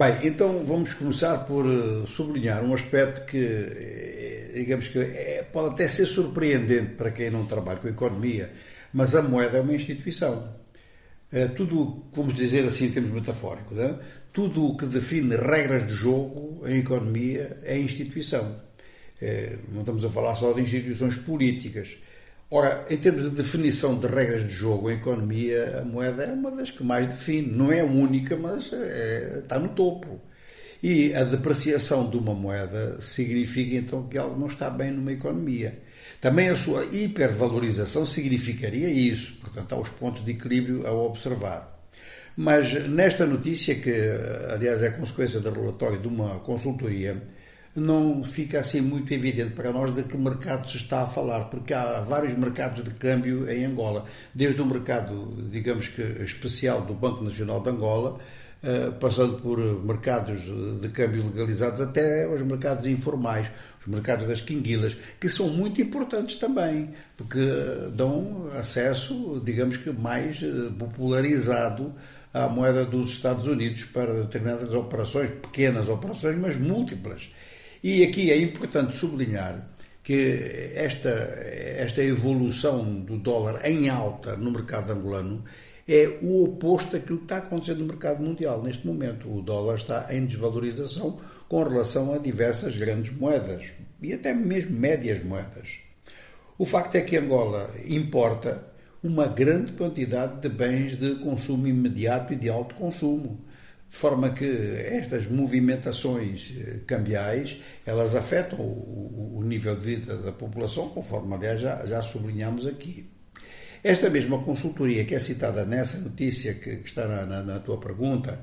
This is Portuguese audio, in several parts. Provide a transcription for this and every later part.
Bem, então vamos começar por eh, sublinhar um aspecto que, eh, digamos que é, pode até ser surpreendente para quem não trabalha com economia, mas a moeda é uma instituição. É tudo, vamos dizer assim em termos metafóricos, é? tudo o que define regras de jogo em economia é instituição. É, não estamos a falar só de instituições políticas. Ora, em termos de definição de regras de jogo em economia, a moeda é uma das que mais define. Não é a única, mas é, está no topo. E a depreciação de uma moeda significa então que algo não está bem numa economia. Também a sua hipervalorização significaria isso. Portanto, há os pontos de equilíbrio a observar. Mas nesta notícia, que aliás é consequência do relatório de uma consultoria, não fica assim muito evidente para nós de que mercado se está a falar, porque há vários mercados de câmbio em Angola, desde o mercado, digamos que especial do Banco Nacional de Angola, eh, passando por mercados de câmbio legalizados até os mercados informais, os mercados das quinguilas, que são muito importantes também, porque dão acesso, digamos que mais eh, popularizado à moeda dos Estados Unidos para determinadas operações, pequenas operações, mas múltiplas. E aqui é importante sublinhar que esta, esta evolução do dólar em alta no mercado angolano é o oposto daquilo que está acontecendo no mercado mundial neste momento. O dólar está em desvalorização com relação a diversas grandes moedas e até mesmo médias moedas. O facto é que Angola importa uma grande quantidade de bens de consumo imediato e de alto consumo de forma que estas movimentações eh, cambiais elas afetam o, nível de vida da população, conforme aliás já, já sublinhamos aqui. Esta mesma consultoria que é citada nessa notícia que, que está na, na, na, tua pergunta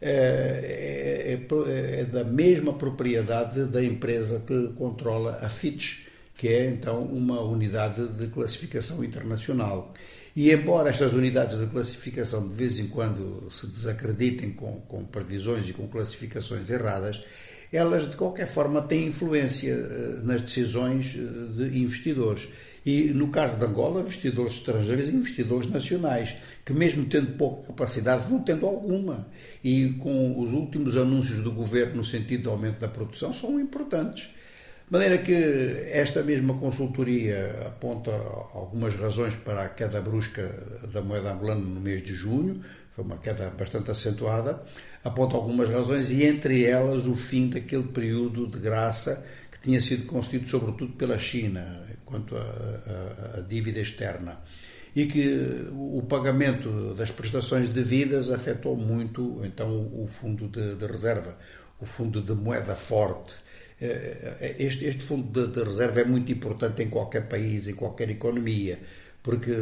é, é, é, é, da mesma propriedade da empresa que controla a Fitch, que é então uma unidade de classificação internacional. E embora estas unidades de classificação de vez em quando se desacreditem com, com previsões e com classificações erradas, elas de qualquer forma têm influência eh, nas decisões eh, de investidores. E no caso de Angola, investidores estrangeiros e investidores nacionais, que mesmo tendo pouca capacidade, vão tendo alguma. E com os últimos anúncios do governo no sentido de aumento da produção são importantes. De maneira que esta mesma consultoria aponta algumas razões para a queda brusca da moeda angolana no mês de junho, foi uma queda bastante acentuada, aponta algumas razões e entre elas o fim daquele período de graça que tinha sido constituído sobretudo pela China quanto à dívida externa. E que o pagamento das prestações devidas afetou muito então o fundo de, de reserva, o fundo de moeda forte este, este fundo de, de, reserva é muito importante em qualquer país, em qualquer economia, porque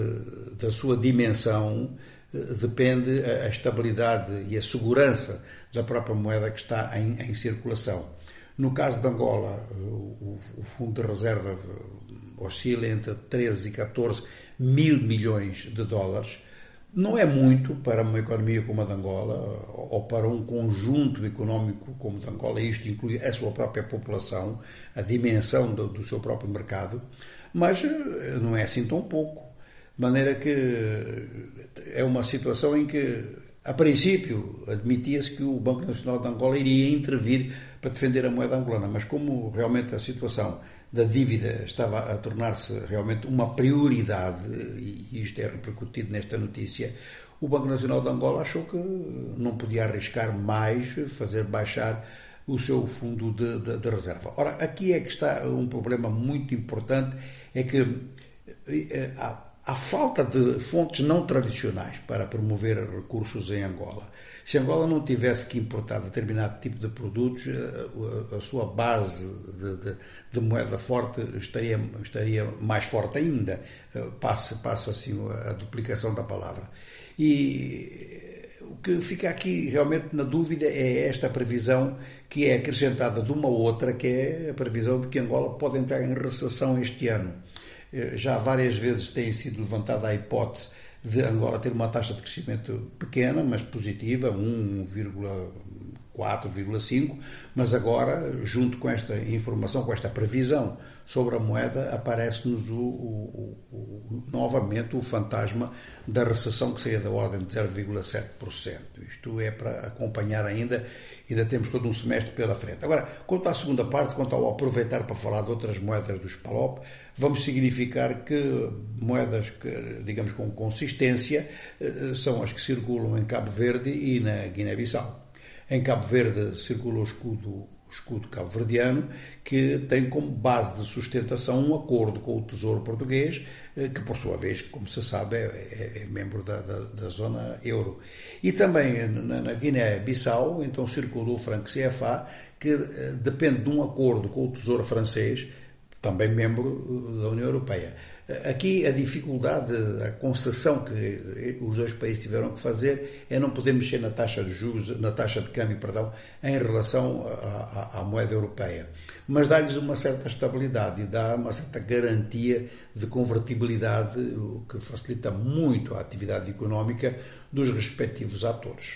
da sua dimensão eh, depende a, estabilidade e a segurança da própria moeda que está em, em circulação. No caso de Angola, o, o, fundo de reserva oscila entre 13 e 14 mil milhões de dólares, não é muito para uma economia como a de Angola, ou para um conjunto económico como o de Angola, isto inclui a sua própria população, a dimensão do, do seu próprio mercado, mas eh, não é assim tão pouco. De maneira que é uma situação em que, a princípio, admitia-se que o Banco Nacional de Angola iria intervir para defender a moeda angolana, mas como realmente a situação da dívida estava a tornar-se realmente uma prioridade, e isto é repercutido nesta notícia, o Banco Nacional de Angola achou que não podia arriscar mais fazer baixar o seu fundo de, de, de reserva. Ora, aqui é que está um problema muito importante, é que eh, há, há falta de fontes não tradicionais para promover recursos em Angola. Se Angola não tivesse que importar determinado tipo de produtos, eh, a, sua base de, de, de, moeda forte estaria, estaria mais forte ainda. Eh, passa, passa assim a duplicação da palavra. E o que fica aqui realmente na dúvida é esta previsão que é acrescentada de uma outra, que é a previsão de que Angola pode entrar em recessão este ano. Eh, já várias vezes tem sido levantada a hipótese de Angola ter uma taxa de crescimento pequena, mas positiva, 1,4,5, mas agora, junto com esta informação, com esta previsão sobre a moeda, aparece-nos o, o, o, novamente o fantasma da recessão, que seria da ordem de 0,7%. Isto é para acompanhar ainda Ainda temos todo um semestre pela frente. Agora, quanto à segunda parte, quanto ao aproveitar para falar de outras moedas do SPALOP, vamos significar que moedas, que, digamos, com consistência, eh, são as que circulam em Cabo Verde e na Guiné-Bissau. Em Cabo Verde circula o escudo escudo cabo-verdiano, que tem como base de sustentação um acordo com o Tesouro Português, eh, que por sua vez, como se sabe, é, é, é membro da, da, da, zona euro. E também na, na Guiné-Bissau, então circulou o franco CFA, que eh, depende de um acordo com o Tesouro francês, também membro eh, da União Europeia. Aqui a dificuldade, a concessão que os dois países tiveram que fazer é não poder mexer na taxa de juros, na taxa de câmbio, perdão, em relação à, à moeda europeia. Mas dá-lhes uma certa estabilidade e dá uma certa garantia de convertibilidade, o que facilita muito a atividade económica dos respectivos atores.